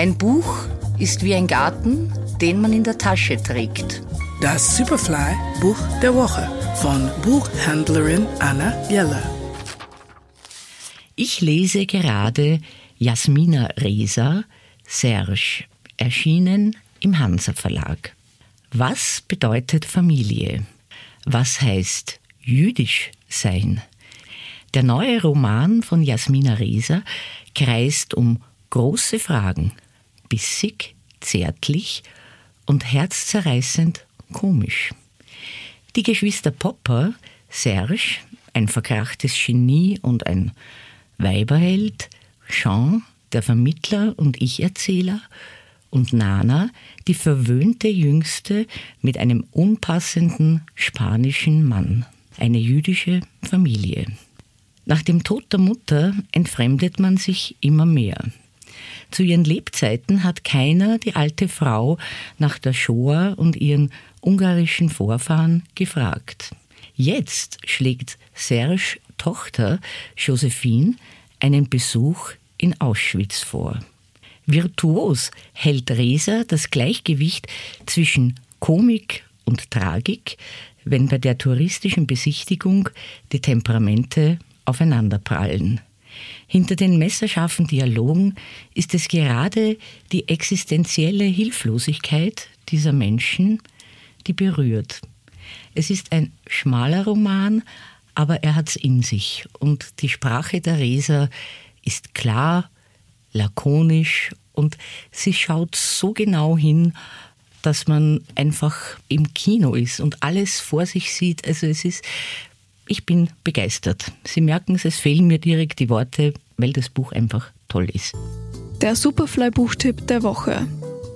Ein Buch ist wie ein Garten, den man in der Tasche trägt. Das Superfly Buch der Woche von Buchhändlerin Anna Jeller. Ich lese gerade Jasmina Reza, Serge, erschienen im Hansa Verlag. Was bedeutet Familie? Was heißt jüdisch sein? Der neue Roman von Jasmina Reza kreist um große Fragen, bissig, zärtlich und herzzerreißend komisch. Die Geschwister Popper, Serge, ein verkrachtes Genie und ein Weiberheld, Jean, der Vermittler und Ich-Erzähler, und Nana, die verwöhnte Jüngste mit einem unpassenden spanischen Mann, eine jüdische Familie. Nach dem Tod der Mutter entfremdet man sich immer mehr. Zu ihren Lebzeiten hat keiner die alte Frau nach der Shoah und ihren ungarischen Vorfahren gefragt. Jetzt schlägt Serge Tochter Josephine einen Besuch in Auschwitz vor. Virtuos hält Reza das Gleichgewicht zwischen Komik und Tragik, wenn bei der touristischen Besichtigung die Temperamente aufeinanderprallen. Hinter den messerscharfen Dialogen ist es gerade die existenzielle Hilflosigkeit dieser Menschen, die berührt. Es ist ein schmaler Roman, aber er hat's in sich und die Sprache der Reser ist klar, lakonisch und sie schaut so genau hin, dass man einfach im Kino ist und alles vor sich sieht. Also es ist, ich bin begeistert. Sie merken es, es fehlen mir direkt die Worte, weil das Buch einfach toll ist. Der Superfly-Buchtipp der Woche.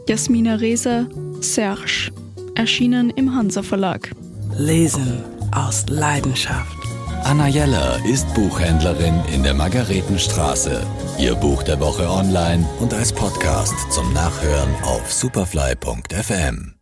Jasmina Reser, Serge. Erschienen im Hansa Verlag. Lesen aus Leidenschaft. Anna Jeller ist Buchhändlerin in der Margaretenstraße. Ihr Buch der Woche online und als Podcast zum Nachhören auf superfly.fm.